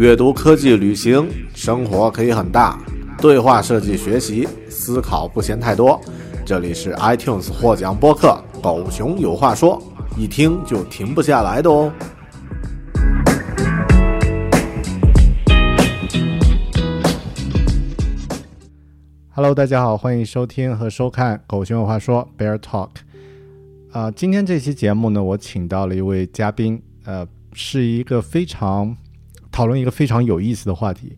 阅读、科技、旅行，生活可以很大。对话设计、学习，思考不嫌太多。这里是 iTunes 获奖播客《狗熊有话说》，一听就停不下来的哦。Hello，大家好，欢迎收听和收看《狗熊有话说》Bear Talk。啊，今天这期节目呢，我请到了一位嘉宾，呃，是一个非常讨论一个非常有意思的话题。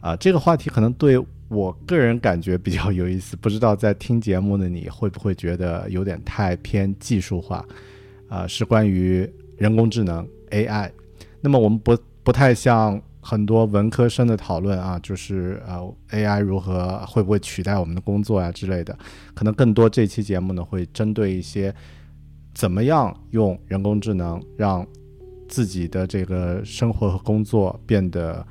啊，这个话题可能对我个人感觉比较有意思，不知道在听节目的你会不会觉得有点太偏技术化？啊，是关于人工智能 AI。那么我们不不太像很多文科生的讨论啊，就是呃 AI 如何会不会取代我们的工作啊之类的。可能更多这期节目呢会针对一些怎么样用人工智能让自己的这个生活和工作变得。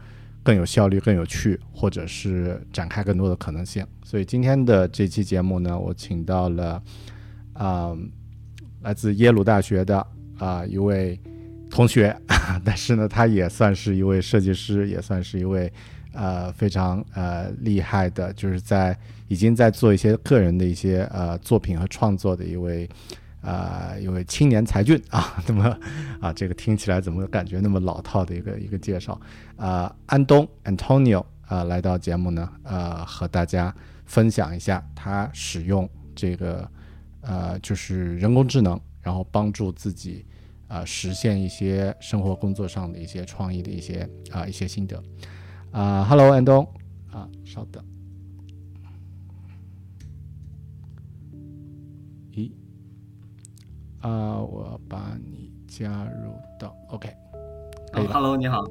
更有效率、更有趣，或者是展开更多的可能性。所以今天的这期节目呢，我请到了啊，来自耶鲁大学的啊一位同学，但是呢，他也算是一位设计师，也算是一位呃非常呃厉害的，就是在已经在做一些个人的一些呃作品和创作的一位。啊，一位青年才俊啊，那么啊，这个听起来怎么感觉那么老套的一个一个介绍啊？安东 Antonio 啊，来到节目呢，呃，和大家分享一下他使用这个呃，就是人工智能，然后帮助自己啊实现一些生活工作上的一些创意的一些啊一些心得啊。Hello，安东啊，稍等。啊，我把你加入到 OK。Hello，你好。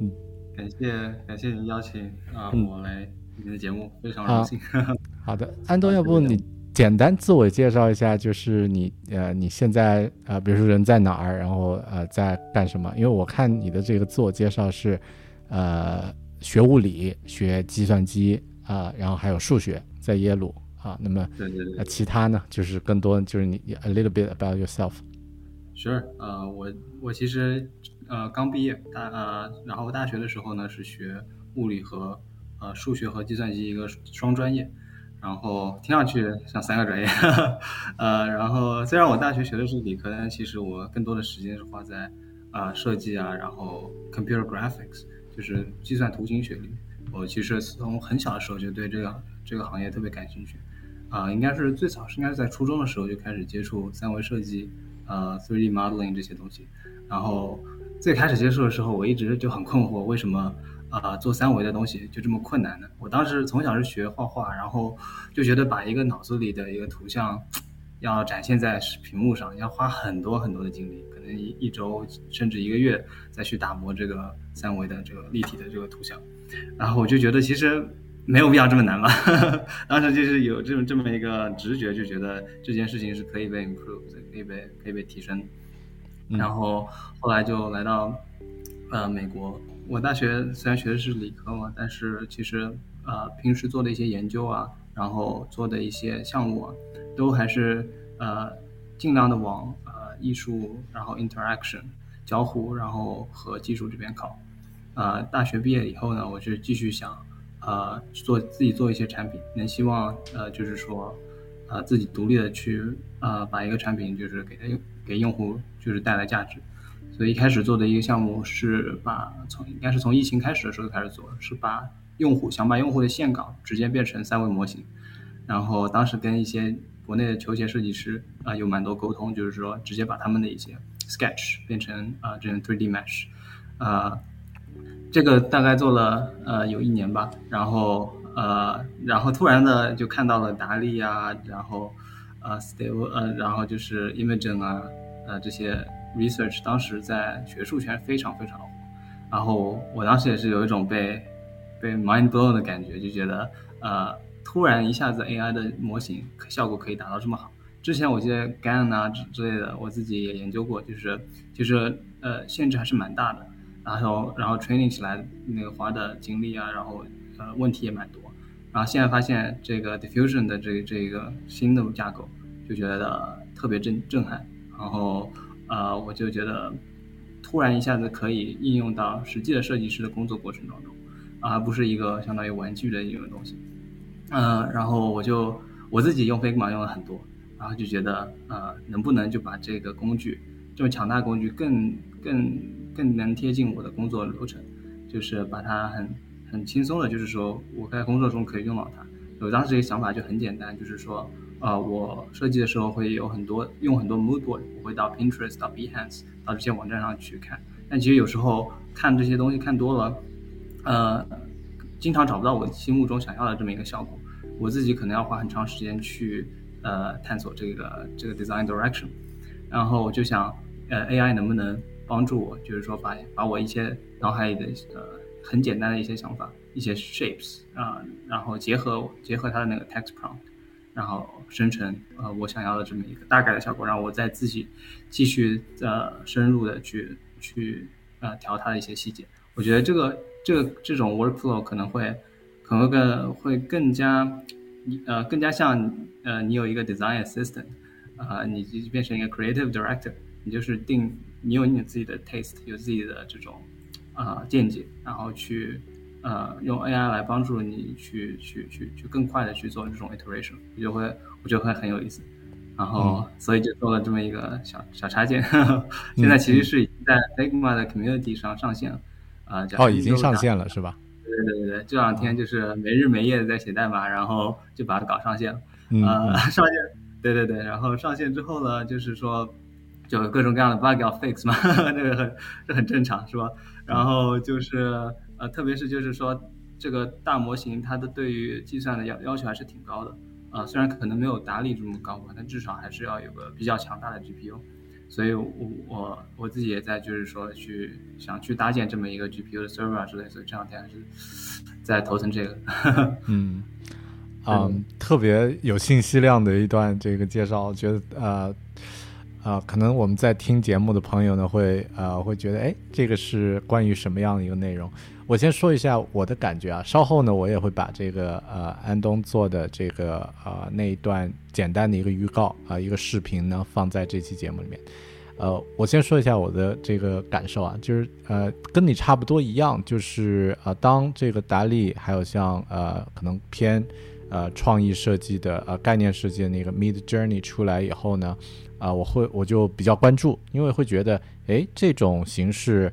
嗯，感谢感谢您邀请啊，我来您的节目，非常荣幸。好的，安东，要不你简单自我介绍一下，就是你呃，你现在呃，比如说人在哪儿，然后呃，在干什么？因为我看你的这个自我介绍是呃，学物理，学计算机啊，然后还有数学，在耶鲁。啊，那么对对对，其他呢，就是更多就是你 a little bit about yourself。Sure，呃，我我其实呃刚毕业大呃，然后大学的时候呢是学物理和呃数学和计算机一个双专业，然后听上去像三个专业，呃，然后虽然我大学学的是理科，但其实我更多的时间是花在啊设计啊，然后 computer graphics 就是计算图形学里面。我其实从很小的时候就对这个这个行业特别感兴趣。啊，应该是最早是应该是在初中的时候就开始接触三维设计，呃，3D modeling 这些东西。然后最开始接触的时候，我一直就很困惑，为什么啊做三维的东西就这么困难呢？我当时从小是学画画，然后就觉得把一个脑子里的一个图像要展现在屏幕上，要花很多很多的精力，可能一一周甚至一个月再去打磨这个三维的这个立体的这个图像。然后我就觉得其实。没有必要这么难吧？当时就是有这么这么一个直觉，就觉得这件事情是可以被 improve，可以被可以被提升。然后后来就来到呃美国。我大学虽然学的是理科嘛，但是其实呃平时做的一些研究啊，然后做的一些项目啊，都还是呃尽量的往呃艺术，然后 interaction 交互，然后和技术这边靠。呃，大学毕业以后呢，我是继续想。呃，做自己做一些产品，能希望呃，就是说，呃，自己独立的去呃，把一个产品就是给他给用户就是带来价值。所以一开始做的一个项目是把从应该是从疫情开始的时候就开始做，是把用户想把用户的线稿直接变成三维模型。然后当时跟一些国内的球鞋设计师啊有蛮多沟通，就是说直接把他们的一些 sketch 变成啊这种 3D mesh，啊。这个大概做了呃有一年吧，然后呃然后突然的就看到了达利啊，然后呃，Stable，呃然后就是 Imagen 啊呃这些 research 当时在学术圈非常非常火，然后我当时也是有一种被被 mind blown 的感觉，就觉得呃，突然一下子 AI 的模型效果可以达到这么好。之前我记得 GAN 啊之之类的，我自己也研究过，就是就是呃限制还是蛮大的，然后然后 training 起来那个花的精力啊，然后呃问题也蛮多。然后现在发现这个 diffusion 的这这个新的架构，就觉得特别震震撼。然后呃我就觉得。突然一下子可以应用到实际的设计师的工作过程当中，而不是一个相当于玩具的应用东西。嗯，然后我就我自己用 Figma 用了很多，然后就觉得呃，能不能就把这个工具这么强大工具更更更能贴近我的工作流程，就是把它很很轻松的，就是说我在工作中可以用到它。我当时这个想法就很简单，就是说。呃，我设计的时候会有很多用很多 mood board，我会到 Pinterest、到 Behance、到这些网站上去看。但其实有时候看这些东西看多了，呃，经常找不到我心目中想要的这么一个效果。我自己可能要花很长时间去呃探索这个这个 design direction。然后我就想，呃，AI 能不能帮助我，就是说把把我一些脑海里的呃很简单的一些想法、一些 shapes 啊，然后结合结合它的那个 text prompt。然后生成呃我想要的这么一个大概的效果，让我再自己继续呃深入的去去呃调它的一些细节。我觉得这个这个这种 workflow 可能会可能更会更加呃更加像呃你有一个 design assistant 啊，你就变成一个 creative director，你就是定你有你自己的 taste，有自己的这种呃见解，然后去。呃，用 AI 来帮助你去去去去更快的去做这种 iteration，我就会我觉得会很有意思，然后所以就做了这么一个小小插件，现在其实是已经在 Figma 的 community 上上线了，啊，哦，已经上线了是吧？对对对对这两天就是没日没夜的在写代码，然后就把它搞上线了，呃，上线，对对对，然后上线之后呢，就是说就各种各样的 bug 要 fix 嘛，这个很这很正常是吧？然后就是。呃，特别是就是说，这个大模型它的对于计算的要要求还是挺高的，呃，虽然可能没有达利这么高吧，但至少还是要有个比较强大的 GPU，所以我我我自己也在就是说去想去搭建这么一个 GPU 的 server 啊之类，所以这两天还是在头疼这个。嗯，啊，特别有信息量的一段这个介绍，我觉得呃。啊，可能我们在听节目的朋友呢，会呃会觉得，哎，这个是关于什么样的一个内容？我先说一下我的感觉啊，稍后呢，我也会把这个呃安东做的这个呃那一段简单的一个预告啊，一个视频呢放在这期节目里面。呃，我先说一下我的这个感受啊，就是呃跟你差不多一样，就是呃当这个达利还有像呃可能偏呃创意设计的呃概念设计的那个 Mid Journey 出来以后呢。啊，我会我就比较关注，因为会觉得，哎，这种形式，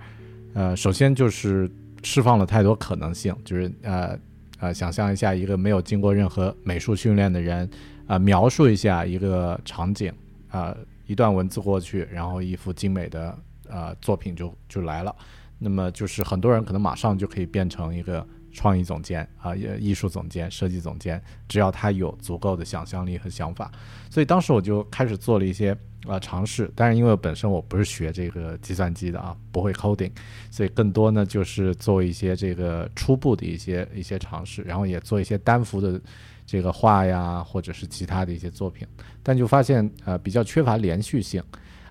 呃，首先就是释放了太多可能性，就是呃呃，想象一下一个没有经过任何美术训练的人，啊，描述一下一个场景，啊，一段文字过去，然后一幅精美的呃作品就就来了，那么就是很多人可能马上就可以变成一个。创意总监啊，艺术总监、设计总监，只要他有足够的想象力和想法，所以当时我就开始做了一些啊尝试。但是因为本身我不是学这个计算机的啊，不会 coding，所以更多呢就是做一些这个初步的一些一些尝试，然后也做一些单幅的这个画呀，或者是其他的一些作品。但就发现呃比较缺乏连续性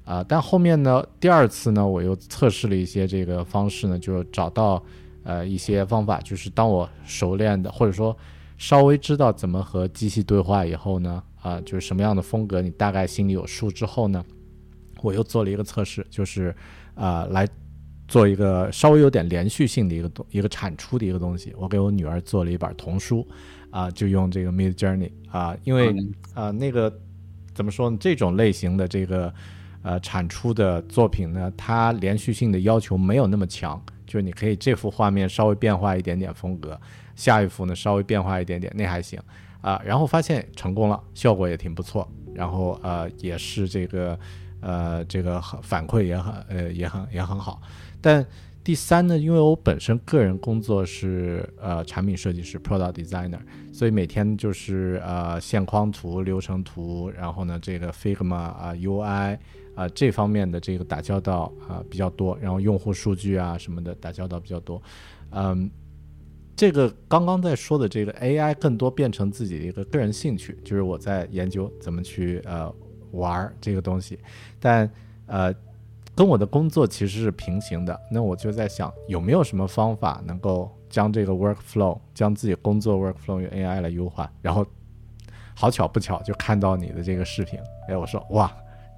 啊。但后面呢，第二次呢，我又测试了一些这个方式呢，就找到。呃，一些方法就是当我熟练的，或者说稍微知道怎么和机器对话以后呢，啊，就是什么样的风格，你大概心里有数之后呢，我又做了一个测试，就是啊，来做一个稍微有点连续性的一个东一个产出的一个东西。我给我女儿做了一本童书，啊，就用这个 Mid Journey 啊，因为啊，那个怎么说呢？这种类型的这个呃产出的作品呢，它连续性的要求没有那么强。就是你可以这幅画面稍微变化一点点风格，下一幅呢稍微变化一点点，那还行啊。然后发现成功了，效果也挺不错。然后呃也是这个呃这个反馈也很呃也很也很好。但第三呢，因为我本身个人工作是呃产品设计师 （product designer），所以每天就是呃线框图、流程图，然后呢这个 Figma 啊 UI 啊这方面的这个打交道啊比较多，然后用户数据啊什么的打交道比较多，嗯。这个刚刚在说的这个 AI 更多变成自己的一个个人兴趣，就是我在研究怎么去呃玩这个东西，但呃跟我的工作其实是平行的。那我就在想，有没有什么方法能够将这个 workflow，将自己工作 workflow 用 AI 来优化？然后好巧不巧就看到你的这个视频，哎，我说哇，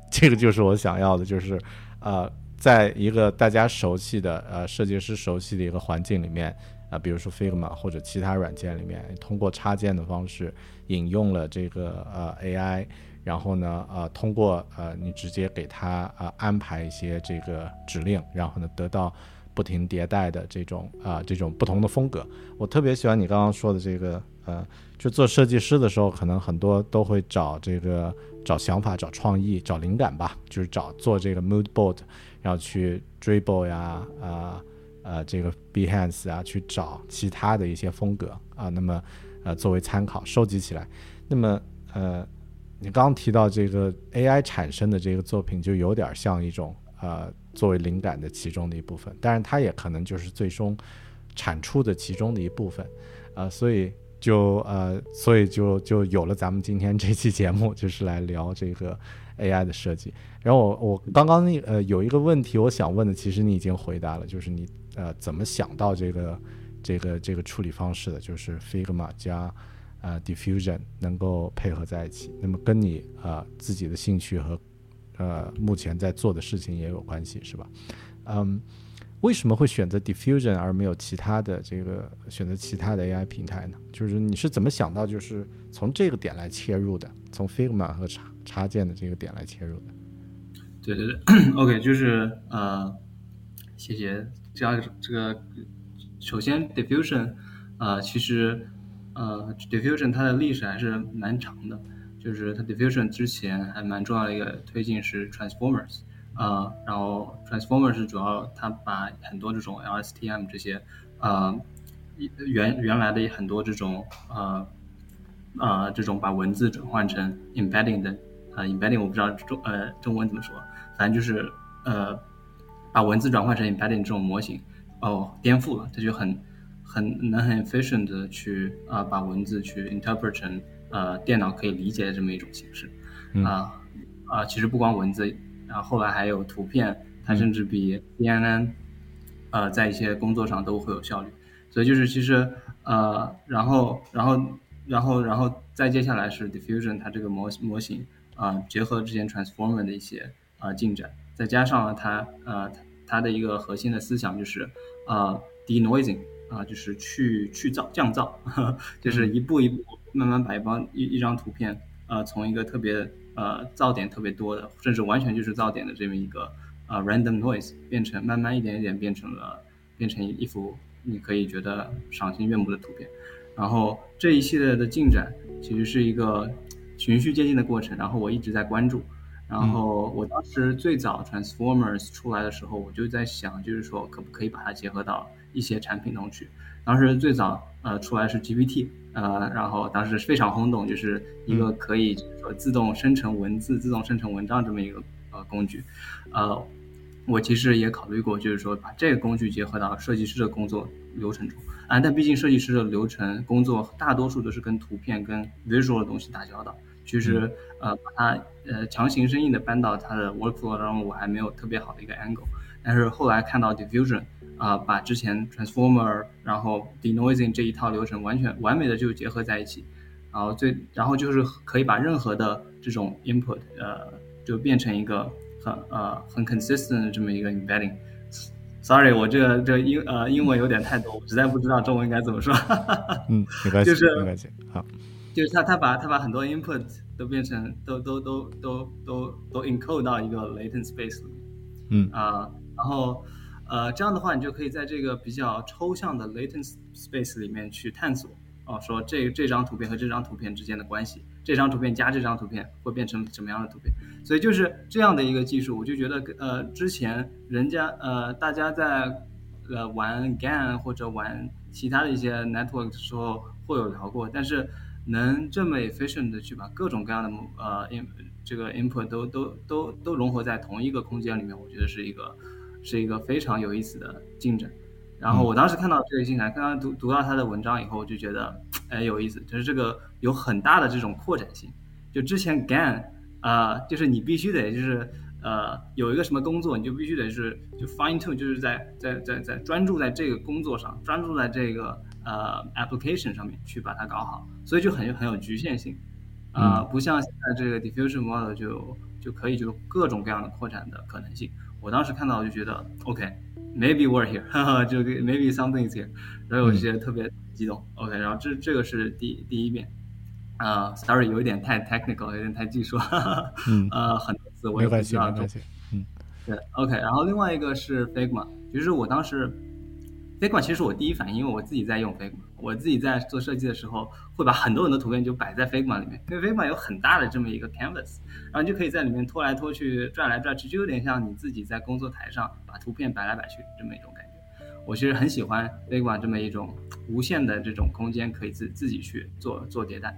这个就是我想要的，就是呃，在一个大家熟悉的呃设计师熟悉的一个环境里面。啊，比如说 Figma 或者其他软件里面，通过插件的方式引用了这个呃 AI，然后呢，呃，通过呃你直接给它呃安排一些这个指令，然后呢得到不停迭代的这种啊这种不同的风格。我特别喜欢你刚刚说的这个呃，就做设计师的时候，可能很多都会找这个找想法、找创意、找灵感吧，就是找做这个 mood board，然后去 dribble 呀啊。呃这个 Behance 啊，去找其他的一些风格啊，那么呃作为参考收集起来。那么呃，你刚提到这个 AI 产生的这个作品，就有点像一种呃作为灵感的其中的一部分，但是它也可能就是最终产出的其中的一部分啊，所以就呃，所以就就有了咱们今天这期节目，就是来聊这个 AI 的设计。然后我我刚刚那呃有一个问题我想问的，其实你已经回答了，就是你。呃，怎么想到这个这个这个处理方式的？就是 Figma 加呃 Diffusion 能够配合在一起，那么跟你呃自己的兴趣和呃目前在做的事情也有关系，是吧？嗯，为什么会选择 Diffusion 而没有其他的这个选择其他的 AI 平台呢？就是你是怎么想到就是从这个点来切入的？从 Figma 和插插件的这个点来切入的？对对对，OK，就是呃，谢谢。这样这个，首先 diffusion，呃，其实呃 diffusion 它的历史还是蛮长的，就是它 diffusion 之前还蛮重要的一个推进是 transformers，呃，然后 transformers 主要它把很多这种 LSTM 这些呃原原来的很多这种呃呃这种把文字转换成 embedding 的呃 embedding 我不知道中呃中文怎么说，反正就是呃。把文字转换成 embedding 这种模型，哦，颠覆了，它就很很能很 efficient 的去啊把文字去 interpret 成呃电脑可以理解的这么一种形式，啊啊，其实不光文字，然后后来还有图片，它甚至比 CNN 呃在一些工作上都会有效率，所以就是其实呃然后然后然后然后再接下来是 diffusion 它这个模模型啊结合之前 transformer 的一些啊进展。再加上了它，啊，它的一个核心的思想就是，啊，denoising，啊，就是去去噪降噪，就是一步一步慢慢把一帮一一张图片，啊，从一个特别呃噪点特别多的，甚至完全就是噪点的这么一个啊 random noise，变成慢慢一点一点变成了变成一幅你可以觉得赏心悦目的图片。然后这一系列的进展其实是一个循序渐进的过程，然后我一直在关注。然后我当时最早 Transformers 出来的时候，我就在想，就是说可不可以把它结合到一些产品中去。当时最早呃出来是 GPT，呃，然后当时非常轰动，就是一个可以说自动生成文字、自动生成文章这么一个呃工具。呃，我其实也考虑过，就是说把这个工具结合到设计师的工作流程中啊，但毕竟设计师的流程工作大多数都是跟图片、跟 visual 的东西打交道。其实，呃，把它呃强行生硬的搬到它的 workflow 当中，我还没有特别好的一个 angle。但是后来看到 diffusion，啊，把之前 transformer，然后 denoising 这一套流程完全完美的就结合在一起，然后最然后就是可以把任何的这种 input，呃，就变成一个很呃很 consistent 的这么一个 embedding。Sorry，我这个这英呃英文有点太多，我实在不知道中文应该怎么说。嗯，没关系，就是没关系，好。就是他，他把他把很多 input 都变成都都都都都都 encode 到一个 latent space 里面，嗯啊，然后呃这样的话，你就可以在这个比较抽象的 latent space 里面去探索，哦，说这这张图片和这张图片之间的关系，这张图片加这张图片会变成什么样的图片？所以就是这样的一个技术，我就觉得呃之前人家呃大家在呃玩 GAN 或者玩其他的一些 network 的时候会有聊过，但是。能这么 efficient 的去把各种各样的呃，这个 input 都都都都融合在同一个空间里面，我觉得是一个是一个非常有意思的进展。然后我当时看到这个进展，刚刚读读到他的文章以后，我就觉得哎有意思，就是这个有很大的这种扩展性。就之前 GAN 啊，就是你必须得就是呃有一个什么工作，你就必须得是就 fine tune，就是在在在在专注在这个工作上，专注在这个呃 application 上面去把它搞好，所以就很很有局限性。啊，不像现在这个 diffusion model 就就可以就各种各样的扩展的可能性。我当时看到就觉得，OK，maybe we're here，哈哈，就 maybe something is here，然后我就觉得特别激动。OK，然后这这个是第第一遍。啊，sorry，有一点太 technical，有点太技术。嗯。呃，很多词我也不知道。没关系，嗯。对，OK，然后另外一个是 Figma，其实我当时。Figma 其实我第一反应，因为我自己在用 Figma，我自己在做设计的时候，会把很多很多图片就摆在 Figma 里面，因为 Figma 有很大的这么一个 canvas，然后你就可以在里面拖来拖去、转来转去，就有点像你自己在工作台上把图片摆来摆去这么一种感觉。我其实很喜欢 Figma 这么一种无限的这种空间，可以自自己去做做迭代。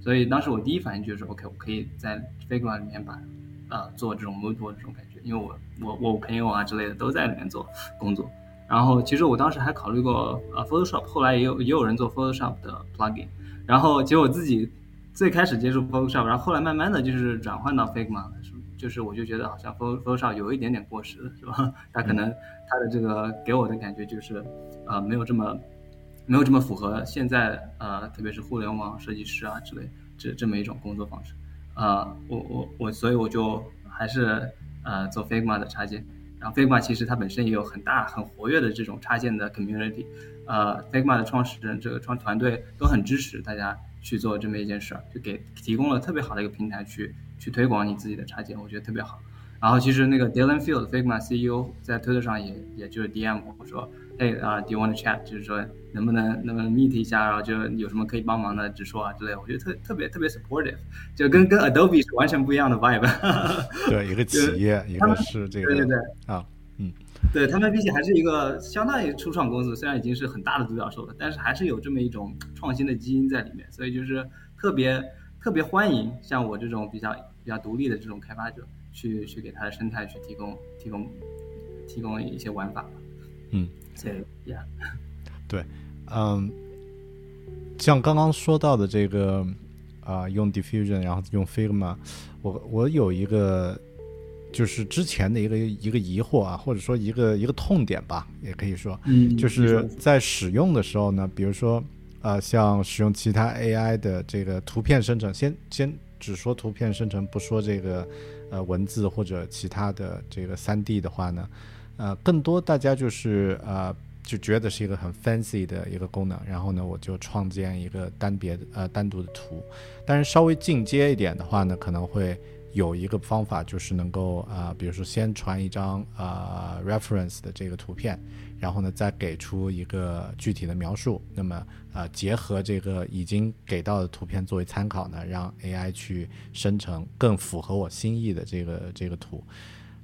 所以当时我第一反应就是，OK，我可以在 Figma 里面把呃做这种 logo 这种感觉，因为我我我朋友啊之类的都在里面做工作。然后其实我当时还考虑过呃 Photoshop，后来也有也有人做 Photoshop 的 plugin，然后结果我自己最开始接触 Photoshop，然后后来慢慢的就是转换到 Figma，是就是我就觉得好像 Photoshop 有一点点过时了，是吧？它可能它的这个给我的感觉就是呃没有这么没有这么符合现在呃特别是互联网设计师啊之类这这么一种工作方式，啊我我我所以我就还是呃做 Figma 的插件。然后 Figma 其实它本身也有很大很活跃的这种插件的 community，呃，Figma 的创始人这个创团队都很支持大家去做这么一件事儿，就给提供了特别好的一个平台去去推广你自己的插件，我觉得特别好。然后其实那个 Dylan Field Figma CEO 在推特上也也就是 DM 我说。哎啊，Do you want to chat？就是说能不能能不能 meet 一下，然后就有什么可以帮忙的，直说啊之类的。我觉得特特别特别 supportive，就跟跟 Adobe 是完全不一样的 vibe。对，一个企业，一个是这个。对对对。啊，嗯。对他们毕竟还是一个相当于初创公司，虽然已经是很大的独角兽了，但是还是有这么一种创新的基因在里面，所以就是特别特别欢迎像我这种比较比较独立的这种开发者去去给他的生态去提供提供提供一些玩法。嗯。对呀，对，嗯，像刚刚说到的这个啊，用 Diffusion，然后用 Figma，我我有一个就是之前的一个一个疑惑啊，或者说一个一个痛点吧，也可以说，嗯，就是在使用的时候呢，比如说啊，像使用其他 AI 的这个图片生成，先先只说图片生成，不说这个呃文字或者其他的这个三 D 的话呢。呃，更多大家就是呃，就觉得是一个很 fancy 的一个功能，然后呢，我就创建一个单别的呃单独的图。但是稍微进阶一点的话呢，可能会有一个方法，就是能够啊，比如说先传一张啊 reference 的这个图片，然后呢再给出一个具体的描述，那么啊结合这个已经给到的图片作为参考呢，让 AI 去生成更符合我心意的这个这个图。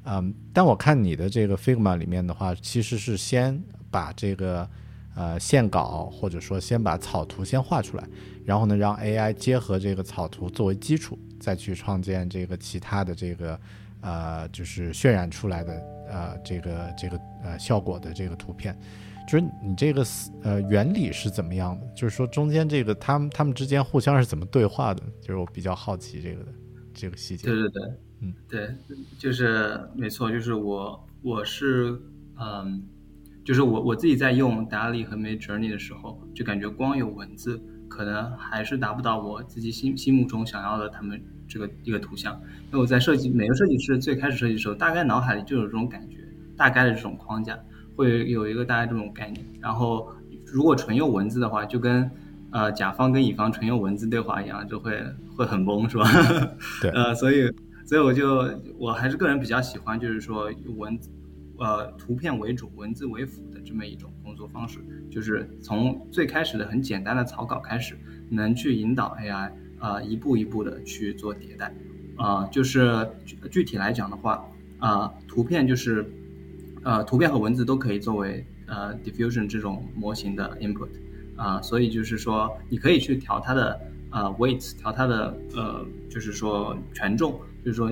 嗯，但我看你的这个 Figma 里面的话，其实是先把这个呃线稿或者说先把草图先画出来，然后呢让 AI 结合这个草图作为基础，再去创建这个其他的这个呃就是渲染出来的呃这个这个呃效果的这个图片，就是你这个呃原理是怎么样的？就是说中间这个他们他们之间互相是怎么对话的？就是我比较好奇这个的这个细节。对对对。嗯，对，就是没错，就是我，我是，嗯，就是我我自己在用达利和 Mid Journey 的时候，就感觉光有文字可能还是达不到我自己心心目中想要的他们这个一个图像。因为我在设计每个设计师最开始设计的时候，大概脑海里就有这种感觉，大概的这种框架会有一个大概这种概念。然后如果纯用文字的话，就跟呃甲方跟乙方纯用文字对话一样，就会会很懵，是吧？对，呃，所以。所以我就我还是个人比较喜欢，就是说文字，呃，图片为主，文字为辅的这么一种工作方式，就是从最开始的很简单的草稿开始，能去引导 AI 啊一步一步的去做迭代，啊，就是具具体来讲的话，啊，图片就是，呃，图片和文字都可以作为呃 diffusion 这种模型的 input，啊，所以就是说你可以去调它的呃 weight，调它的呃就是说权重。就是说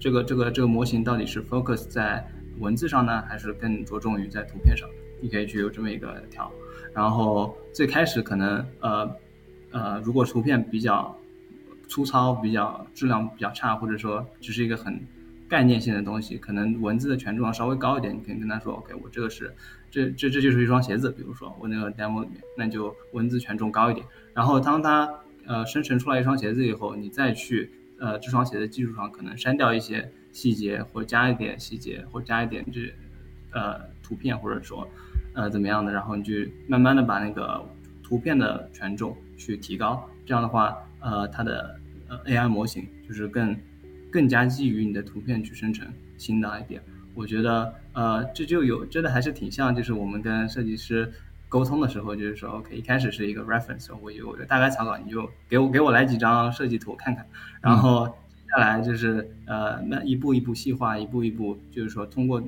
这个这个这个模型到底是 focus 在文字上呢，还是更着重于在图片上？你可以去有这么一个调。然后最开始可能呃呃，如果图片比较粗糙、比较质量比较差，或者说只是一个很概念性的东西，可能文字的权重要稍微高一点。你可以跟他说：“OK，我这个是这这这就是一双鞋子。”比如说我那个 demo 里面，那就文字权重高一点。然后当它呃生成出来一双鞋子以后，你再去呃这双鞋的基础上可能删掉一些细节，或加一点细节，或加一点这呃图片，或者说呃怎么样的，然后你就慢慢的把那个图片的权重去提高。这样的话，呃它的呃 AI 模型就是更。更加基于你的图片去生成新的 idea，我觉得呃这就有真的还是挺像，就是我们跟设计师沟通的时候，就是说 OK 一开始是一个 reference，我有个大概草稿，你就给我给我来几张设计图看看，然后接下来就是呃那一步一步细化，一步一步就是说通过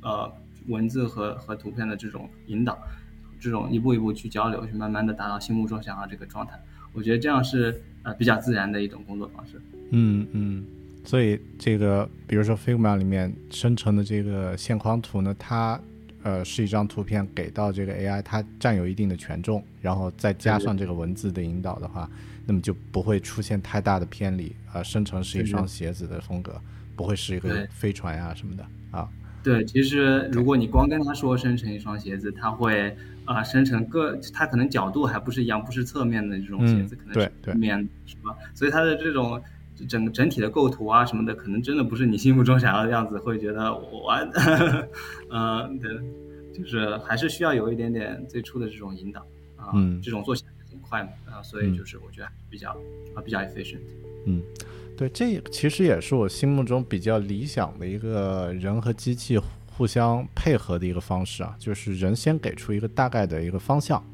呃文字和和图片的这种引导，这种一步一步去交流，去慢慢的达到心目中想要这个状态，我觉得这样是呃比较自然的一种工作方式。嗯嗯。所以这个，比如说 Figma 里面生成的这个线框图呢，它呃是一张图片给到这个 AI，它占有一定的权重，然后再加上这个文字的引导的话，那么就不会出现太大的偏离啊。生成是一双鞋子的风格，不会是一个飞船啊什么的啊。对，其实如果你光跟他说生成一双鞋子，他会啊生成各，它可能角度还不是一样，不是侧面的这种鞋子，可能是对面是吧？所以它的这种。整整体的构图啊什么的，可能真的不是你心目中想要的样子，会觉得我，嗯，对，就是还是需要有一点点最初的这种引导啊，这种做起来很快嘛，啊，所以就是我觉得比较啊比较 efficient。嗯，对，这其实也是我心目中比较理想的一个人和机器互相配合的一个方式啊，就是人先给出一个大概的一个方向，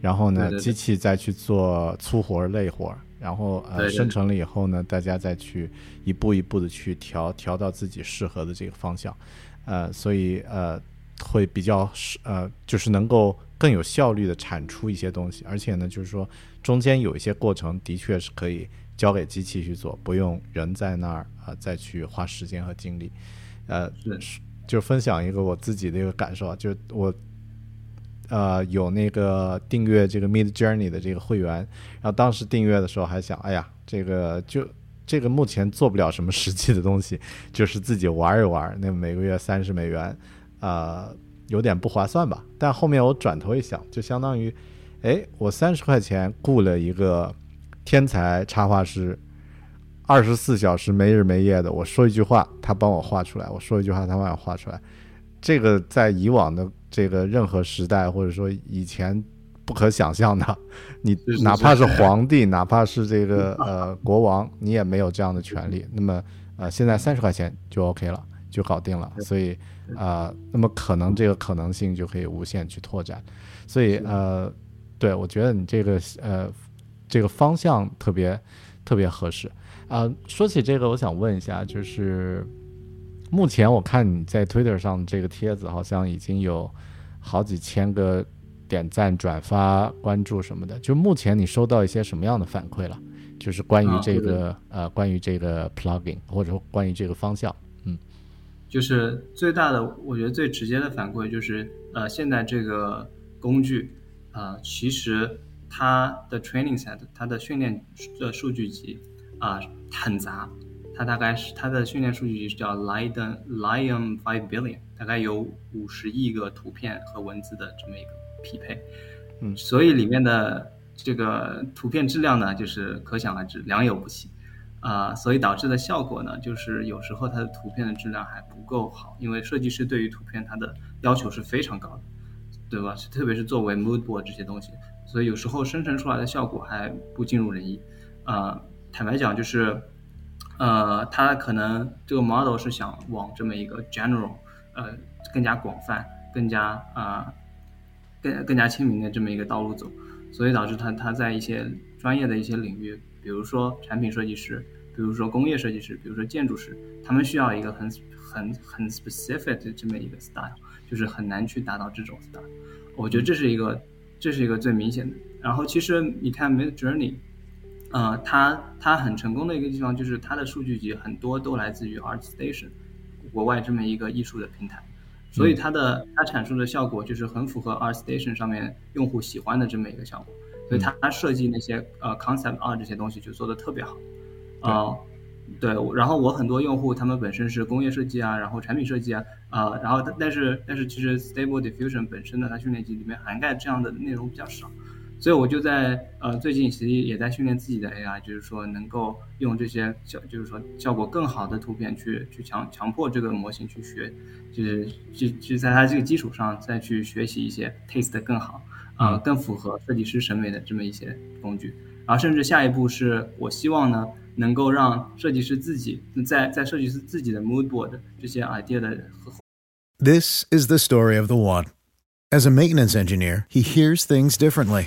然后呢，机器再去做粗活累活。然后呃，生成了以后呢，大家再去一步一步的去调，调到自己适合的这个方向，呃，所以呃，会比较是呃，就是能够更有效率的产出一些东西，而且呢，就是说中间有一些过程的确是可以交给机器去做，不用人在那儿啊再去花时间和精力，呃，就分享一个我自己的一个感受啊，就我。呃，有那个订阅这个 Mid Journey 的这个会员，然后当时订阅的时候还想，哎呀，这个就这个目前做不了什么实际的东西，就是自己玩一玩，那每个月三十美元，呃，有点不划算吧？但后面我转头一想，就相当于，哎，我三十块钱雇了一个天才插画师，二十四小时没日没夜的，我说一句话，他帮我画出来；我说一句话，他帮我画出来。这个在以往的。这个任何时代，或者说以前不可想象的，你哪怕是皇帝，哪怕是这个呃国王，你也没有这样的权利。那么呃，现在三十块钱就 OK 了，就搞定了。所以啊，那么可能这个可能性就可以无限去拓展。所以呃，对我觉得你这个呃这个方向特别特别合适啊。说起这个，我想问一下，就是。目前我看你在 Twitter 上这个帖子好像已经有好几千个点赞、转发、关注什么的。就目前你收到一些什么样的反馈了？就是关于这个呃，关于这个 plugin 或者说关于这个方向，嗯，就是最大的，我觉得最直接的反馈就是呃，现在这个工具啊，其实它的 training set 它的训练的数据集啊很杂。它大概是它的训练数据集是叫 Lion Lion Five Billion，大概有五十亿个图片和文字的这么一个匹配，嗯，所以里面的这个图片质量呢，就是可想而知良莠不齐，啊，所以导致的效果呢，就是有时候它的图片的质量还不够好，因为设计师对于图片它的要求是非常高的，对吧？特别是作为 Mood Board 这些东西，所以有时候生成出来的效果还不尽如人意，啊，坦白讲就是。呃，它可能这个 model 是想往这么一个 general，呃，更加广泛、更加啊，更更加亲民的这么一个道路走，所以导致它它在一些专业的一些领域，比如说产品设计师，比如说工业设计师，比如说建筑师，他们需要一个很很很 specific 的这么一个 style，就是很难去达到这种 style。我觉得这是一个这是一个最明显的。然后其实你看 Mid Journey。呃，它它很成功的一个地方就是它的数据集很多都来自于 ArtStation，国外这么一个艺术的平台，所以它的它阐述的效果就是很符合 ArtStation 上面用户喜欢的这么一个效果，所以它设计那些呃 concept art 这些东西就做的特别好，啊。对，然后我很多用户他们本身是工业设计啊，然后产品设计啊，呃，然后但是但是其实 Stable Diffusion 本身的它训练集里面涵盖这样的内容比较少，所以我就在呃最近其实也在训练自己的 AI，就是说能够用这些效就是说效果更好的图片去去强强迫这个模型去学，就是去去在它这个基础上再去学习一些 taste 更好啊更符合设计师审美的这么一些工具，然后甚至下一步是我希望呢。能够让设计师自己在在设计师自己的 mood board 这些 idea 的。This is the story of the one. As a maintenance engineer, he hears things differently.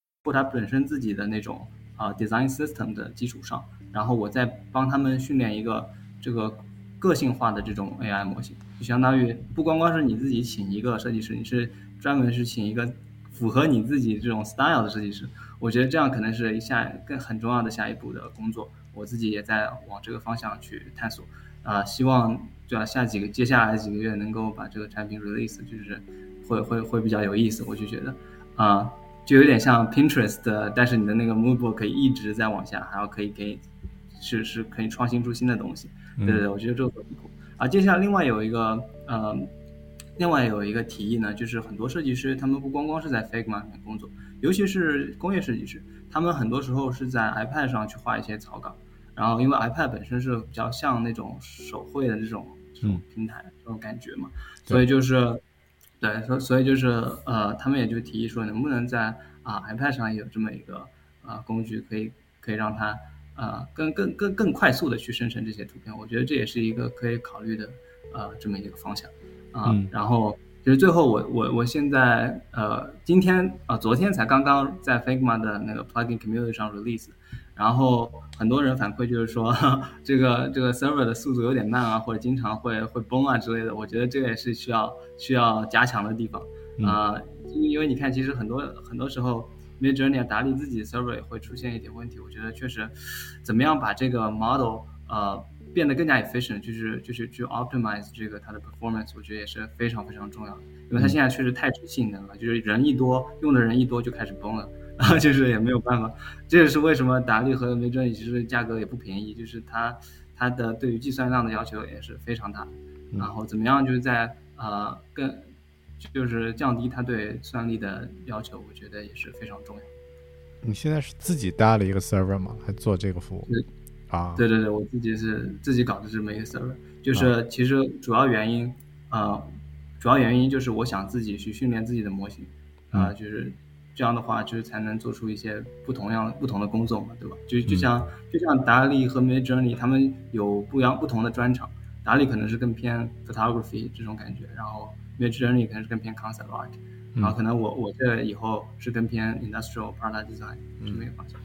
或它本身自己的那种啊 design system 的基础上，然后我再帮他们训练一个这个个性化的这种 AI 模型，就相当于不光光是你自己请一个设计师，你是专门是请一个符合你自己这种 style 的设计师。我觉得这样可能是一下更很重要的下一步的工作，我自己也在往这个方向去探索啊，希望就要下几个接下来几个月能够把这个产品 release，就是会会会比较有意思，我就觉得啊。就有点像 Pinterest 的，但是你的那个 Moodboard 可以一直在往下，还要可以给，是是可以创新出新的东西。对对对，我觉得这个很酷。啊，接下来另外有一个呃，另外有一个提议呢，就是很多设计师他们不光光是在面工作，尤其是工业设计师，他们很多时候是在 iPad 上去画一些草稿。然后因为 iPad 本身是比较像那种手绘的这种这种平台这种感觉嘛，所以就是。对，所所以就是呃，他们也就提议说，能不能在啊 iPad 上有这么一个啊工具，可以可以让它啊更更更更快速的去生成这些图片。我觉得这也是一个可以考虑的呃这么一个方向啊。然后就是最后我我我现在呃今天啊昨天才刚刚在 Figma 的那个 Plugin Community 上 release。然后很多人反馈就是说，这个这个 server 的速度有点慢啊，或者经常会会崩啊之类的。我觉得这个也是需要需要加强的地方啊，因为你看，其实很多很多时候，Midjourney 达利自己 server 也会出现一点问题。我觉得确实，怎么样把这个 model 呃变得更加 efficient，就是就是去 optimize 这个它的 performance，我觉得也是非常非常重要的，因为它现在确实太吃性能了，就是人一多，用的人一多就开始崩了。啊，就是也没有办法，这也是为什么达利和梅专其实价格也不便宜，就是它它的对于计算量的要求也是非常大，然后怎么样就是在呃更就是降低它对算力的要求，我觉得也是非常重要。你现在是自己搭了一个 server 吗？还做这个服务？啊，对对对，我自己是自己搞的这么一个 server，就是其实主要原因啊，主要原因就是我想自己去训练自己的模型啊，就是。这样的话，就是才能做出一些不同样不同的工作嘛，对吧？就就像就像达利和 Midjourney，他们有不一样不同的专长。达利可能是更偏 photography 这种感觉，然后 Midjourney 可能是更偏 concept art，然后可能我我这以后是更偏 industrial product design 这么一个方向。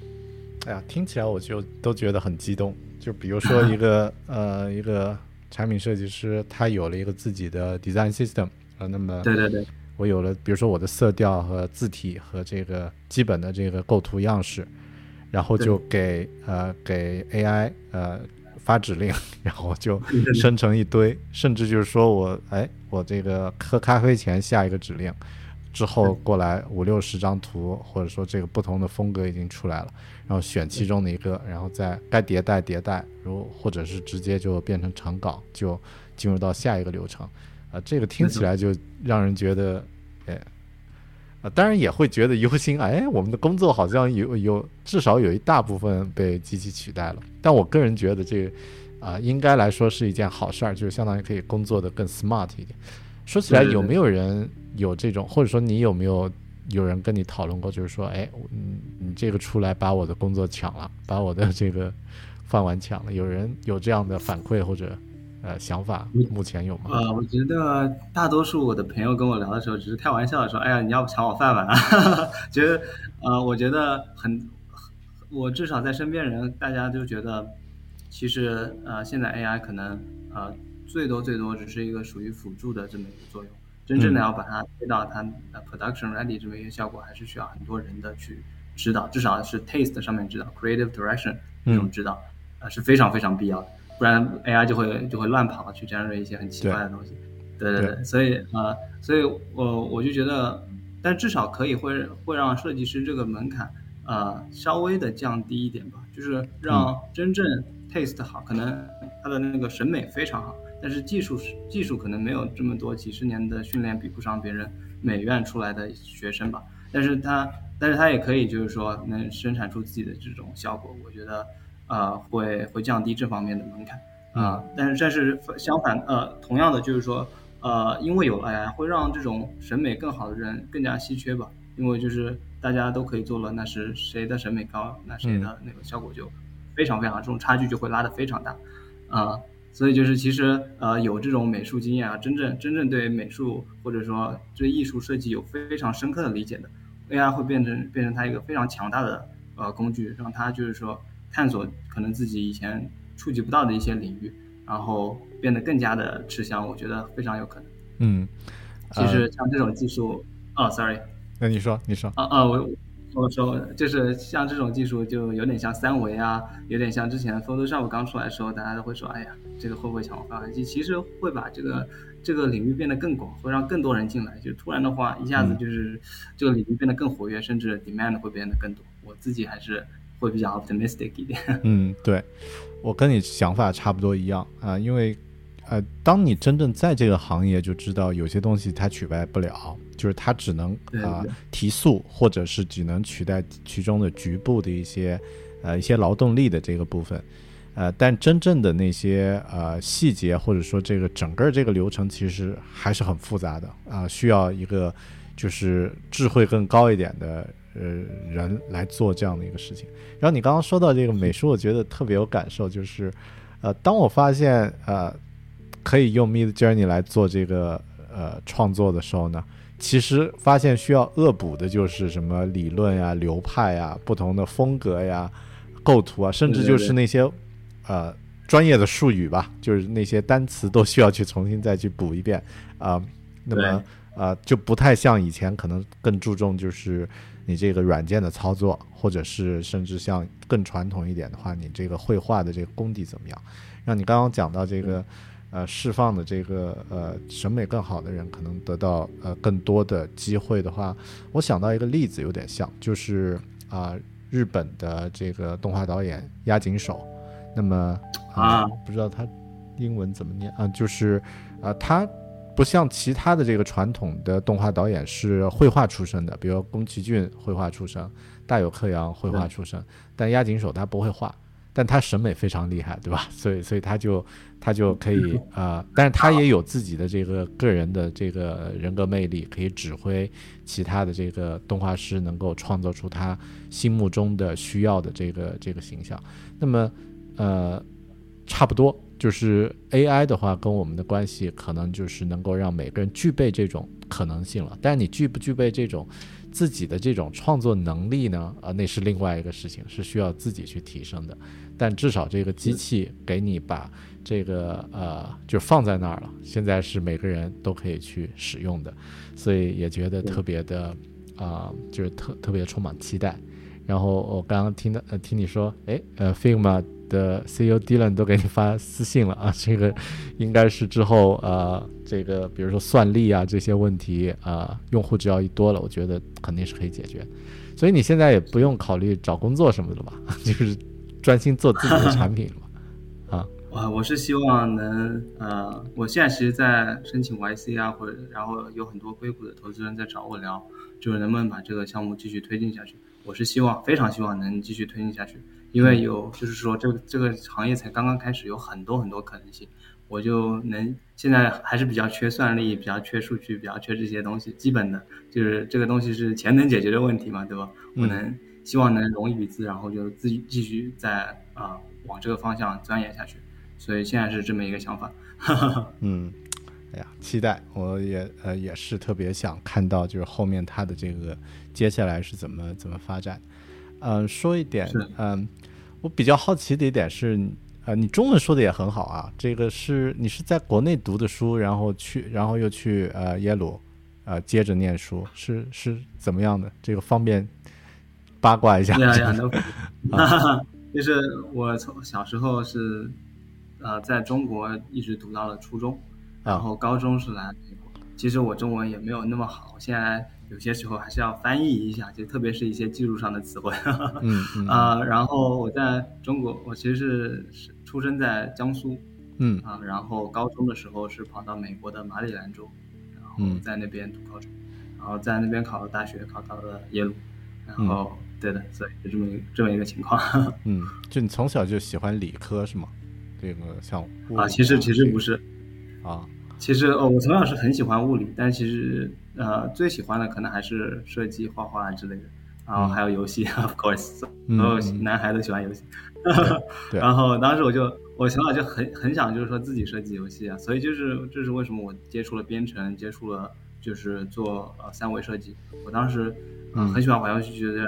哎呀，听起来我就都觉得很激动。就比如说一个 呃一个产品设计师，他有了一个自己的 design system 啊，那么对对对。我有了，比如说我的色调和字体和这个基本的这个构图样式，然后就给呃给 AI 呃发指令，然后就生成一堆，甚至就是说我哎我这个喝咖啡前下一个指令，之后过来五六十张图，或者说这个不同的风格已经出来了，然后选其中的一个，然后再该迭代迭代，如或者是直接就变成长稿，就进入到下一个流程。啊，这个听起来就让人觉得，哎，啊，当然也会觉得忧心，哎，我们的工作好像有有至少有一大部分被机器取代了。但我个人觉得这个，啊，应该来说是一件好事儿，就是相当于可以工作的更 smart 一点。说起来，有没有人有这种，或者说你有没有有人跟你讨论过，就是说，哎，你你这个出来把我的工作抢了，把我的这个饭碗抢了？有人有这样的反馈或者呃想法？目前有吗？呃，我觉得大多数我的朋友跟我聊的时候，只是开玩笑的说，哎呀，你要不抢我饭碗啊？觉得呃，我觉得很，我至少在身边人，大家就觉得，其实呃，现在 AI 可能呃。最多最多只是一个属于辅助的这么一个作用，真正的要把它推到它 production ready 这么一个效果，还是需要很多人的去指导，至少是 taste 上面指导，creative direction 这种指导，啊是非常非常必要的，不然 AI 就会就会乱跑去 generate 一些很奇怪的东西。对对对，所以啊，所以我我就觉得，但至少可以会会让设计师这个门槛呃稍微的降低一点吧，就是让真正 taste 好，可能他的那个审美非常好。但是技术是技术，可能没有这么多几十年的训练，比不上别人美院出来的学生吧。但是他，但是他也可以，就是说能生产出自己的这种效果。我觉得，呃，会会降低这方面的门槛啊。但是，但是相反，呃，同样的就是说，呃，因为有 AI，会让这种审美更好的人更加稀缺吧。因为就是大家都可以做了，那是谁的审美高，那谁的那个效果就非常非常，这种差距就会拉得非常大啊。所以就是其实呃有这种美术经验啊，真正真正对美术或者说对艺术设计有非常深刻的理解的，AI 会变成变成它一个非常强大的呃工具，让它就是说探索可能自己以前触及不到的一些领域，然后变得更加的吃香，我觉得非常有可能。嗯，其实像这种技术，哦，sorry，那你说你说啊啊我。我说，就是像这种技术，就有点像三维啊，有点像之前 Photoshop 刚出来的时候，大家都会说，哎呀，这个会不会抢我发机？其实会把这个这个领域变得更广，会让更多人进来。就突然的话，一下子就是这个领域变得更活跃，甚至 demand 会变得更多。我自己还是会比较 optimistic 一点。嗯，对，我跟你想法差不多一样啊，因为呃，当你真正在这个行业，就知道有些东西它取代不了。就是它只能啊提速，或者是只能取代其中的局部的一些呃一些劳动力的这个部分，呃，但真正的那些呃细节或者说这个整个这个流程其实还是很复杂的啊，需要一个就是智慧更高一点的呃人来做这样的一个事情。然后你刚刚说到这个美术，我觉得特别有感受，就是呃，当我发现呃可以用 Mid Journey 来做这个呃创作的时候呢。其实发现需要恶补的就是什么理论呀、流派呀、不同的风格呀、构图啊，甚至就是那些呃专业的术语吧，就是那些单词都需要去重新再去补一遍啊。那么呃就不太像以前，可能更注重就是你这个软件的操作，或者是甚至像更传统一点的话，你这个绘画的这个功底怎么样？让你刚刚讲到这个。呃，释放的这个呃审美更好的人，可能得到呃更多的机会的话，我想到一个例子，有点像，就是啊日本的这个动画导演押井守，那么啊不知道他英文怎么念啊，就是啊他不像其他的这个传统的动画导演是绘画出身的，比如宫崎骏绘画出身，大有克洋绘画出身，但押井守他不会画。但他审美非常厉害，对吧？所以，所以他就他就可以啊，但是他也有自己的这个个人的这个人格魅力，可以指挥其他的这个动画师，能够创造出他心目中的需要的这个这个形象。那么，呃，差不多就是 AI 的话，跟我们的关系可能就是能够让每个人具备这种可能性了。但是你具不具备这种自己的这种创作能力呢？啊，那是另外一个事情，是需要自己去提升的。但至少这个机器给你把这个呃就放在那儿了，现在是每个人都可以去使用的，所以也觉得特别的啊，就是特特别充满期待。然后我刚刚听到呃听你说，哎呃，Figma 的 CEO Dylan 都给你发私信了啊，这个应该是之后呃，这个比如说算力啊这些问题啊，用户只要一多了，我觉得肯定是可以解决。所以你现在也不用考虑找工作什么的吧？就是专心做自己的产品了嘛？啊，我我是希望能呃，我现在其实，在申请 YC 啊，或者然后有很多硅谷的投资人在找我聊，就是能不能把这个项目继续推进下去。我是希望，非常希望能继续推进下去，因为有就是说，这个这个行业才刚刚开始，有很多很多可能性。我就能现在还是比较缺算力，比较缺数据，比较缺这些东西，基本的就是这个东西是钱能解决的问题嘛，对吧？我能希望能融一笔资，然后就自己继续在啊往这个方向钻研下去，所以现在是这么一个想法。嗯，哎呀，期待，我也呃也是特别想看到，就是后面它的这个接下来是怎么怎么发展。嗯，说一点，嗯，我比较好奇的一点是。呃，你中文说的也很好啊。这个是你是在国内读的书，然后去，然后又去呃耶鲁，呃接着念书，是是怎么样的？这个方便八卦一下。呀呀，就是我从小时候是呃在中国一直读到了初中，然后高中是来美国。其实我中文也没有那么好，现在有些时候还是要翻译一下，就特别是一些技术上的词汇。嗯 嗯。啊，然后我在中国，我其实是是。出生在江苏，嗯啊，然后高中的时候是跑到美国的马里兰州，然后在那边读高中，然后在那边考了大学，考到了耶鲁，然后对的，所以就这么一这么一个情况。嗯，就你从小就喜欢理科是吗？这个像啊，其实其实不是啊，其实哦，我从小是很喜欢物理，但其实呃，最喜欢的可能还是设计、画画之类的，然后还有游戏，of course，所有男孩都喜欢游戏。然后当时我就，我从小就很很想，就是说自己设计游戏啊，所以就是这是为什么我接触了编程，接触了就是做呃三维设计。我当时嗯很喜欢玩游戏，觉得，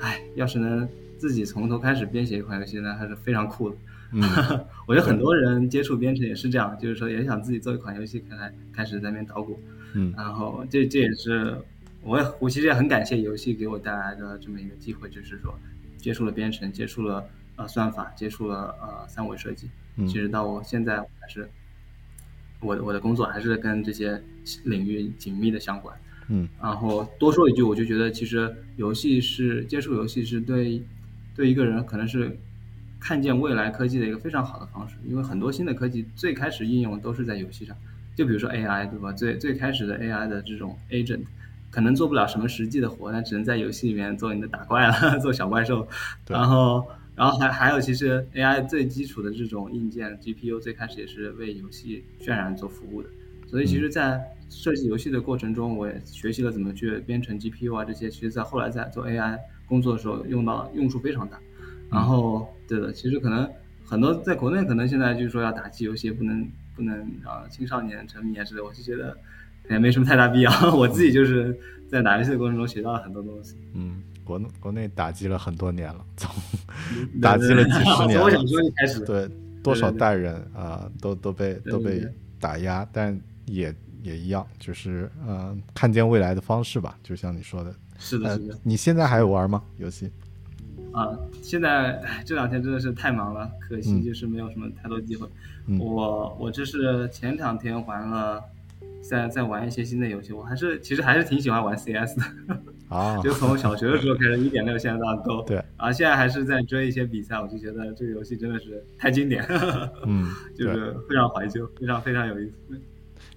哎，要是能自己从头开始编写一款游戏，呢还是非常酷的。嗯，我觉得很多人接触编程也是这样，就是说也想自己做一款游戏，开开始在那边捣鼓。嗯，然后这这也是我我其实也很感谢游戏给我带来的这么一个机会，就是说接触了编程，接触了。呃，算法接触了呃三维设计，其实到我现在还是我的我的工作还是跟这些领域紧密的相关。嗯，然后多说一句，我就觉得其实游戏是接触游戏是对对一个人可能是看见未来科技的一个非常好的方式，因为很多新的科技最开始应用都是在游戏上，就比如说 AI 对吧？最最开始的 AI 的这种 agent 可能做不了什么实际的活，那只能在游戏里面做你的打怪了，做小怪兽，然后。然后还还有，其实 AI 最基础的这种硬件 GPU 最开始也是为游戏渲染做服务的，所以其实，在设计游戏的过程中，我也学习了怎么去编程 GPU 啊这些，其实在后来在做 AI 工作的时候用到用处非常大。然后，对的，其实可能很多在国内可能现在就是说要打击游戏，不能不能啊青少年沉迷啊之类，我就觉得也没什么太大必要。我自己就是在打游戏的过程中学到了很多东西。嗯。国国内打击了很多年了，从 打击了几十年了，对多少代人啊，都都被都被打压，但也也一样，就是呃，看见未来的方式吧，就像你说的，是的，是的。你现在还有玩吗？游戏？啊，现在这两天真的是太忙了，可惜就是没有什么太多机会。我我这是前两天玩了，在在玩一些新的游戏，我还是其实还是挺喜欢玩 CS 的。啊，就从小学的时候开始一点六，现在到够。对，然后现在还是在追一些比赛，我就觉得这个游戏真的是太经典。嗯，就是非常怀旧，非常非常有意思。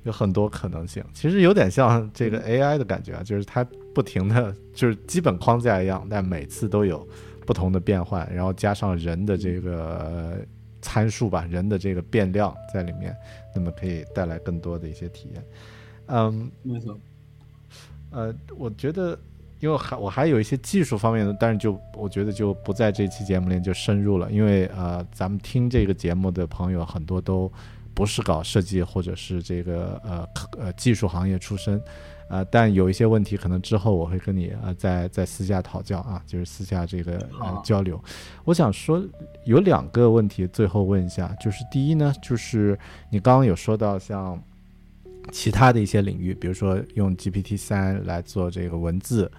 有很多可能性，其实有点像这个 AI 的感觉啊，就是它不停的就是基本框架一样，但每次都有不同的变换，然后加上人的这个参数吧，人的这个变量在里面，那么可以带来更多的一些体验。嗯，没错。呃，我觉得。因为还我还有一些技术方面的，但是就我觉得就不在这期节目里就深入了，因为呃，咱们听这个节目的朋友很多都不是搞设计或者是这个呃呃技术行业出身，呃，但有一些问题可能之后我会跟你呃再再私下讨教啊，就是私下这个呃交流。我想说有两个问题，最后问一下，就是第一呢，就是你刚刚有说到像。其他的一些领域，比如说用 GPT 三来做这个文字，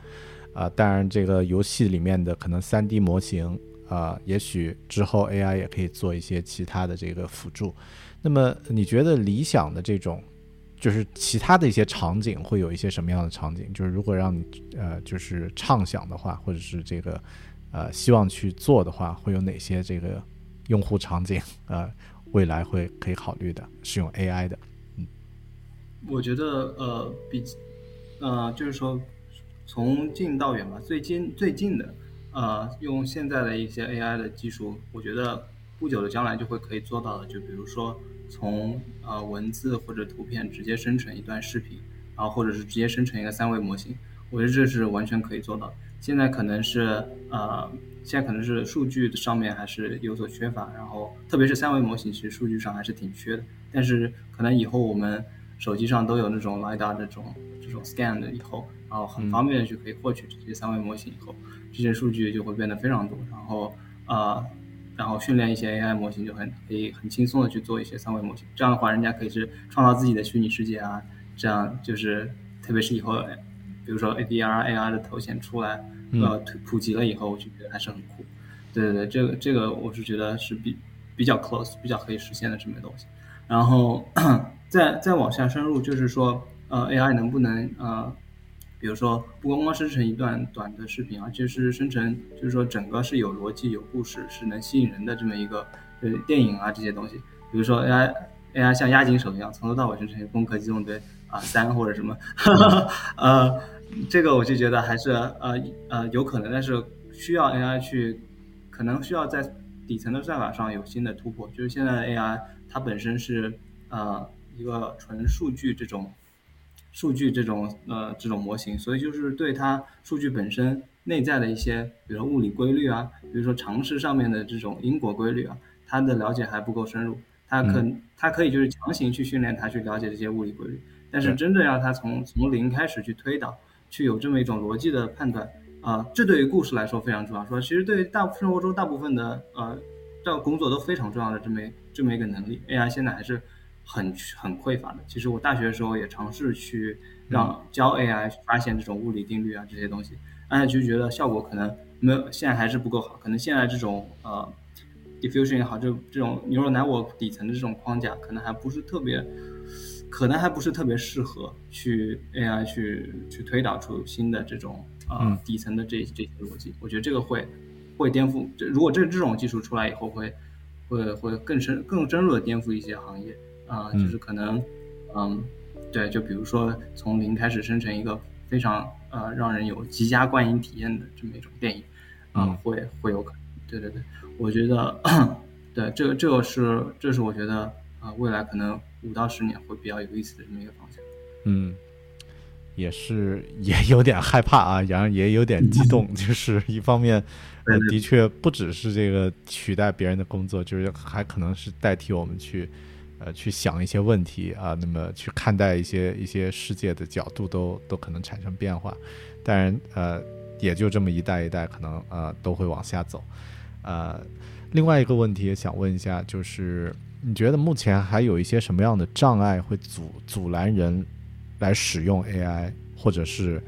啊，当然这个游戏里面的可能三 D 模型，啊，也许之后 AI 也可以做一些其他的这个辅助。那么你觉得理想的这种，就是其他的一些场景会有一些什么样的场景？就是如果让你呃，就是畅想的话，或者是这个呃，希望去做的话，会有哪些这个用户场景呃，未来会可以考虑的使用 AI 的？嗯，我觉得呃，比呃，就是说从近到远吧，最近最近的呃，用现在的一些 AI 的技术，我觉得不久的将来就会可以做到的。就比如说从呃文字或者图片直接生成一段视频，然后或者是直接生成一个三维模型，我觉得这是完全可以做到。现在可能是呃。现在可能是数据上面还是有所缺乏，然后特别是三维模型，其实数据上还是挺缺的。但是可能以后我们手机上都有那种 lidar 这种这种 scan 的以后，然后很方便的就可以获取这些三维模型以后，这些数据就会变得非常多。然后呃，然后训练一些 AI 模型就很可以很轻松的去做一些三维模型。这样的话，人家可以是创造自己的虚拟世界啊，这样就是特别是以后，比如说 A D R A R 的头衔出来。呃，普及了以后，我就觉得还是很酷。对对对，这个这个我是觉得是比比较 close，比较可以实现的这么东西。然后 再再往下深入，就是说，呃，AI 能不能呃，比如说不光光生成一段短的视频，而且是生成，就是说整个是有逻辑、有故事，是能吸引人的这么一个呃电影啊这些东西。比如说 AI AI 像押井手一样，从头到尾生成《攻壳机动队》啊三或者什么，哈 哈呃。这个我就觉得还是呃呃有可能，但是需要 AI 去，可能需要在底层的算法上有新的突破。就是现在 AI 它本身是呃一个纯数据这种数据这种呃这种模型，所以就是对它数据本身内在的一些，比如说物理规律啊，比如说常识上面的这种因果规律啊，它的了解还不够深入。它可它可以就是强行去训练它去了解这些物理规律，但是真正让它从从零开始去推导。去有这么一种逻辑的判断啊，这对于故事来说非常重要。说其实对于大生活中大部分的呃，这工作都非常重要的这么这么一个能力，AI 现在还是很很匮乏的。其实我大学的时候也尝试去让教 AI 发现这种物理定律啊这些东西，但是，就觉得效果可能没有，现在还是不够好。可能现在这种呃，diffusion 也好，就这种 neural network 底层的这种框架，可能还不是特别。可能还不是特别适合去 AI 去去推导出新的这种啊底层的这这些逻辑，我觉得这个会会颠覆。这如果这这种技术出来以后，会会会更深更深入的颠覆一些行业啊，就是可能嗯对，就比如说从零开始生成一个非常呃让人有极佳观影体验的这么一种电影啊，会会有可能。对对对，我觉得对这个这个是这是我觉得啊未来可能。五到十年会比较有意思的这么一个方向，嗯，也是也有点害怕啊，然后也有点激动，就是一方面，的确不只是这个取代别人的工作，就是还可能是代替我们去，呃，去想一些问题啊，那么去看待一些一些世界的角度都都可能产生变化，当然呃，也就这么一代一代可能呃都会往下走，呃，另外一个问题也想问一下就是。你觉得目前还有一些什么样的障碍会阻阻拦人来使用 AI，或者是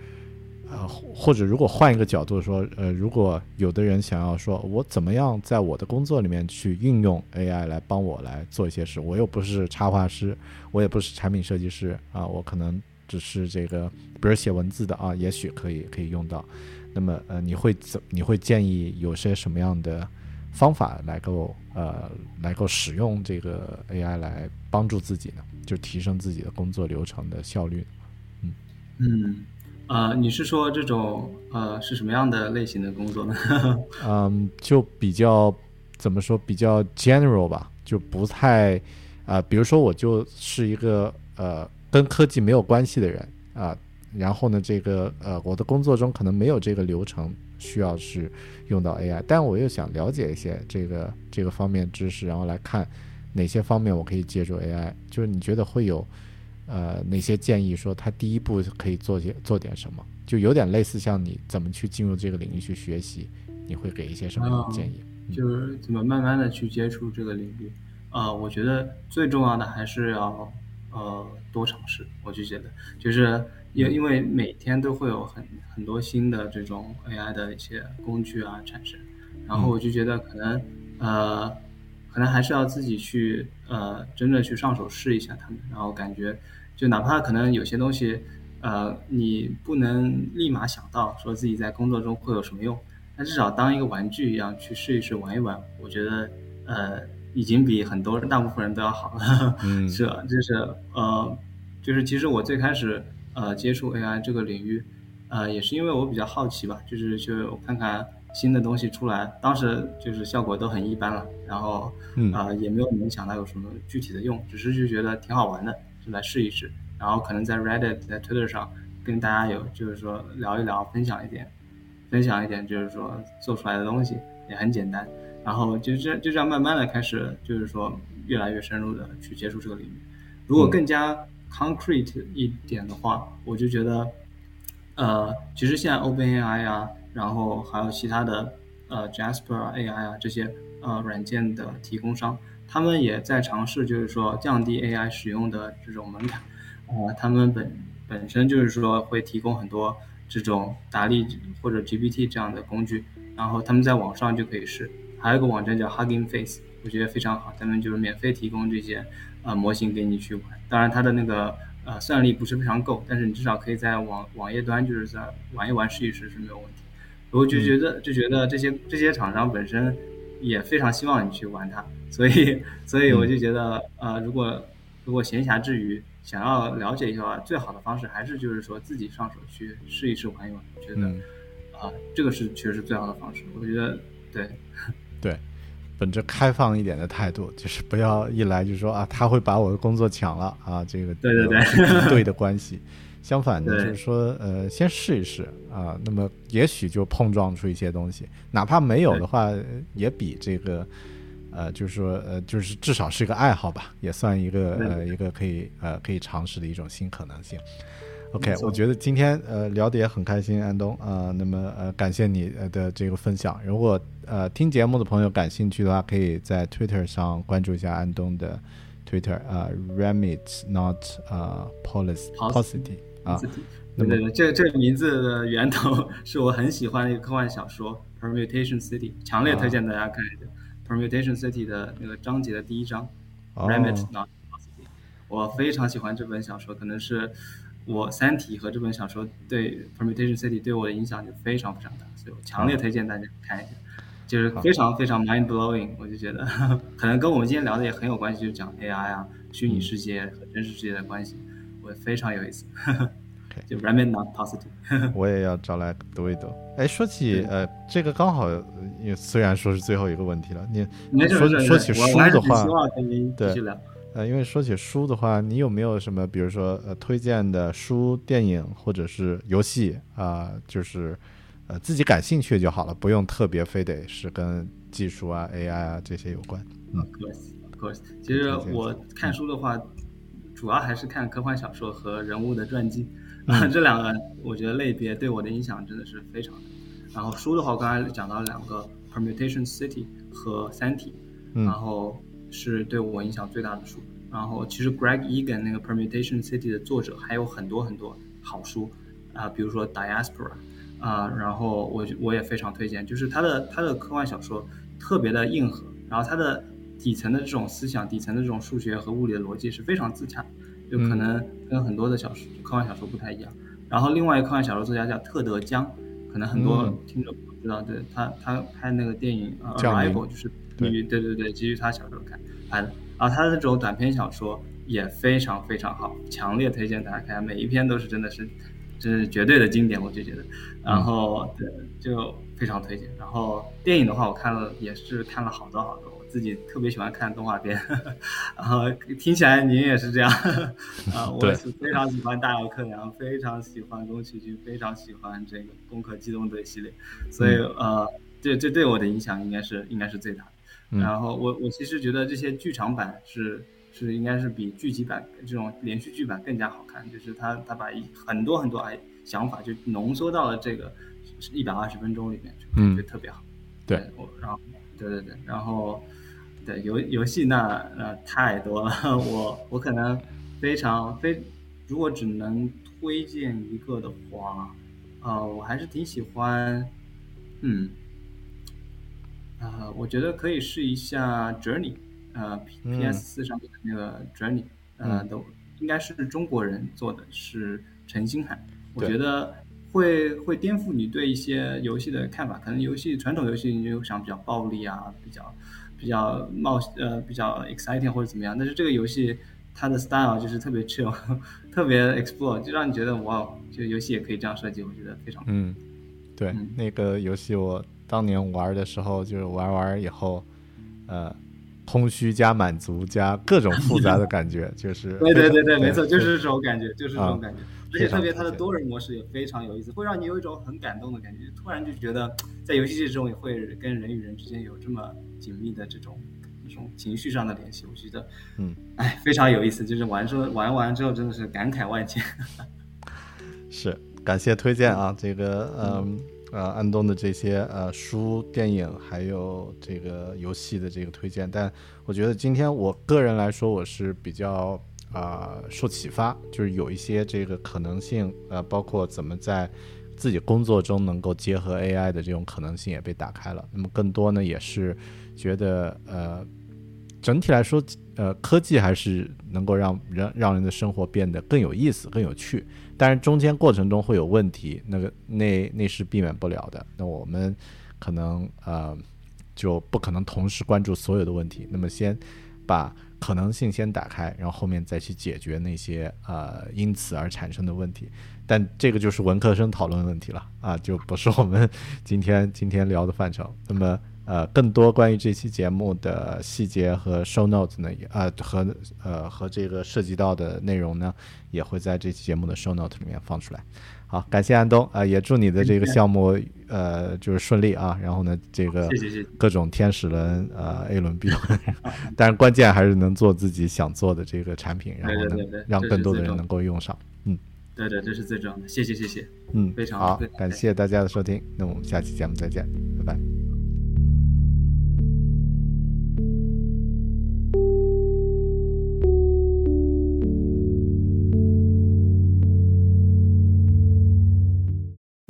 呃，或者如果换一个角度说，呃，如果有的人想要说，我怎么样在我的工作里面去运用 AI 来帮我来做一些事，我又不是插画师，我也不是产品设计师啊，我可能只是这个，比如写文字的啊，也许可以可以用到。那么呃，你会怎你会建议有些什么样的？方法来够呃，来够使用这个 AI 来帮助自己呢，就提升自己的工作流程的效率。嗯嗯，呃，你是说这种呃是什么样的类型的工作呢？嗯，就比较怎么说，比较 general 吧，就不太啊，比如说我就是一个呃跟科技没有关系的人啊，然后呢，这个呃我的工作中可能没有这个流程。需要是用到 AI，但我又想了解一些这个这个方面知识，然后来看哪些方面我可以借助 AI。就是你觉得会有呃哪些建议？说他第一步可以做些做点什么？就有点类似像你怎么去进入这个领域去学习，你会给一些什么样的建议？就是怎么慢慢的去接触这个领域呃？我觉得最重要的还是要呃多尝试。我就觉得就是。因因为每天都会有很很多新的这种 AI 的一些工具啊产生，然后我就觉得可能呃，可能还是要自己去呃，真的去上手试一下他们，然后感觉就哪怕可能有些东西呃，你不能立马想到说自己在工作中会有什么用，但至少当一个玩具一样去试一试玩一玩，我觉得呃，已经比很多大部分人都要好了。嗯是，就是呃，就是其实我最开始呃接触 AI 这个领域。呃，也是因为我比较好奇吧，就是就我看看新的东西出来，当时就是效果都很一般了，然后也没有能想到有什么具体的用，只是就觉得挺好玩的，就来试一试，然后可能在 Reddit 在 Twitter 上跟大家有就是说聊一聊，分享一点，分享一点就是说做出来的东西也很简单，然后就这就这样慢慢的开始就是说越来越深入的去接触这个领域，如果更加 concrete 一点的话，我就觉得。呃，其实现在 OpenAI 啊，然后还有其他的呃 Jasper AI 啊这些呃软件的提供商，他们也在尝试，就是说降低 AI 使用的这种门槛。呃，他们本本身就是说会提供很多这种达利或者 GPT 这样的工具，然后他们在网上就可以试。还有一个网站叫 Hugging Face，我觉得非常好，他们就是免费提供这些呃模型给你去玩。当然，它的那个呃算力不是非常够，但是你至少可以在网网页端就是在玩一玩试一试是没有问题。我就觉得就觉得这些这些厂商本身也非常希望你去玩它，所以所以我就觉得呃如果如果闲暇之余想要了解一下，最好的方式还是就是说自己上手去试一试玩一玩。我觉得嗯啊、这个是确实是最好的方式。我觉得对。对，本着开放一点的态度，就是不要一来就说啊，他会把我的工作抢了啊，这个对对对对的关系。相反的，就是说，呃，先试一试啊，那么也许就碰撞出一些东西，哪怕没有的话，也比这个，呃，就是说，呃，就是至少是一个爱好吧，也算一个呃一个可以呃可以尝试的一种新可能性。OK，我觉得今天呃聊得也很开心，安东。啊、呃那么呃感谢你呃的这个分享。如果呃听节目的朋友感兴趣的话，可以在 Twitter 上关注一下安东的 Twitter 啊、呃、，Remit not 啊、policy paucity 啊，对对对，这这个名字的源头是我很喜欢的一个科幻小说《Permutation City》，强烈推荐大家看一下《Permutation City》的那个章节的第一章哦，Remit Not Paucity。我非常喜欢这本小说，可能是我《三体》和这本小说对《Permutation City》对我的影响就非常非常大，所以我强烈推荐大家看一下。就是非常非常 mind blowing，我就觉得 可能跟我们今天聊的也很有关系，就讲 AI 啊、虚拟世界和真实世界的关系，我非常有意思。就 Remit Not Positive。我也要找来读一读。哎，说起呃这个刚好，呃因为虽然说是最后一个问题了，你说说起书的话对。呃，因为说起书的话，你有没有什么，比如说呃，推荐的书、电影或者是游戏啊、就是呃自己感兴趣就好了，不用特别非得是跟技术啊、AI 啊这些有关。Of of course。其实我看书的话，主要还是看科幻小说和人物的传记，啊，这两个我觉得类别对我的影响真的是非常大。然后书的话，我刚才讲到两个《Permutation City》和《三体》，嗯然后是对我影响最大的书。然后其实 Greg Egan 那个《Permutation City》的作者还有很多很多好书，啊、比如说《Diaspora》，啊、然后我我也非常推荐，就是他的他的科幻小说特别的硬核，然后他的底层的这种思想、底层的这种数学和物理的逻辑是非常自洽，就可能跟很多的小说、科幻小说不太一样。然后另外一个科幻小说作家叫特德·江，可能很多嗯听众不知道，对他他拍那个电影呃《降临 Arrival》就是基于对对对基于他小时候看拍的，然后他的这种短篇小说也非常非常好，强烈推荐大家看，每一篇都是真的是这是绝对的经典，我就觉得。然后对，就非常推荐。然后电影的话，我看了也是看了好多好多，我自己特别喜欢看动画片。然后听起来您也是这样啊，我对是非常喜欢大姚克洋，非常喜欢宫崎骏，非常喜欢这个《攻壳机动队》系列，所以呃，这这对我的影响应该是应该是最大的。嗯然后我我其实觉得这些剧场版是是应该是比剧集版这种连续剧版更加好看，就是他他把一很多很多哎想法就浓缩到了这个一百二十分钟里面去，嗯就特别好。对我然后对对对，然后对游游戏那那太多了，我我可能非常非如果只能推荐一个的话，呃，我还是挺喜欢，嗯。啊，我觉得可以试一下 Journey，呃，P S 四上面的那个 Journey，呃，都应该是中国人做的，是陈星海，我觉得会会颠覆你对一些游戏的看法。可能游戏传统游戏你就想比较暴力啊，比较比较冒呃比较 exciting 或者怎么样，但是这个游戏它的 style 就是特别 chill，特别 explore，就让你觉得哇，这个游戏也可以这样设计，我觉得非常嗯，对，那个游戏我。当年玩的时候，就是玩完以后，呃，空虚加满足加各种复杂的感觉，就是 对对对对，没错，就是这种感觉，就是这种感觉。而且特别它的多人模式也非常有意思，会让你有一种很感动的感觉，突然就觉得在游戏之中也会跟人与人之间有这么紧密的这种这种情绪上的联系。我觉得，嗯，哎，非常有意思，就是玩之后玩完之后真的是感慨万千。是，感谢推荐啊，这个嗯。呃，安东的这些呃书、电影，还有这个游戏的这个推荐，但我觉得今天我个人来说，我是比较啊受启发，就是有一些这个可能性，呃，包括怎么在自己工作中能够结合 AI 的这种可能性也被打开了。那么更多呢，也是觉得呃整体来说，呃，科技还是能够让人让人的生活变得更有意思、更有趣。但是中间过程中会有问题，那个那那是避免不了的。那我们可能呃就不可能同时关注所有的问题。那么先把可能性先打开，然后后面再去解决那些呃因此而产生的问题。但这个就是文科生讨论问题了啊，就不是我们今天今天聊的范畴。那么。呃，更多关于这期节目的细节和 show notes 呢，也呃和呃和这个涉及到的内容呢，也会在这期节目的 show note 里面放出来。好，感谢安东啊，也祝你的这个项目呃就是顺利啊。然后呢，这个各种天使轮呃 A 轮 B 轮，但是关键还是能做自己想做的这个产品，然后呢让更多的人能够用上。嗯，对对，这是最重要的。谢谢谢谢。嗯，非常好，感谢大家的收听。那我们下期节目再见，拜拜。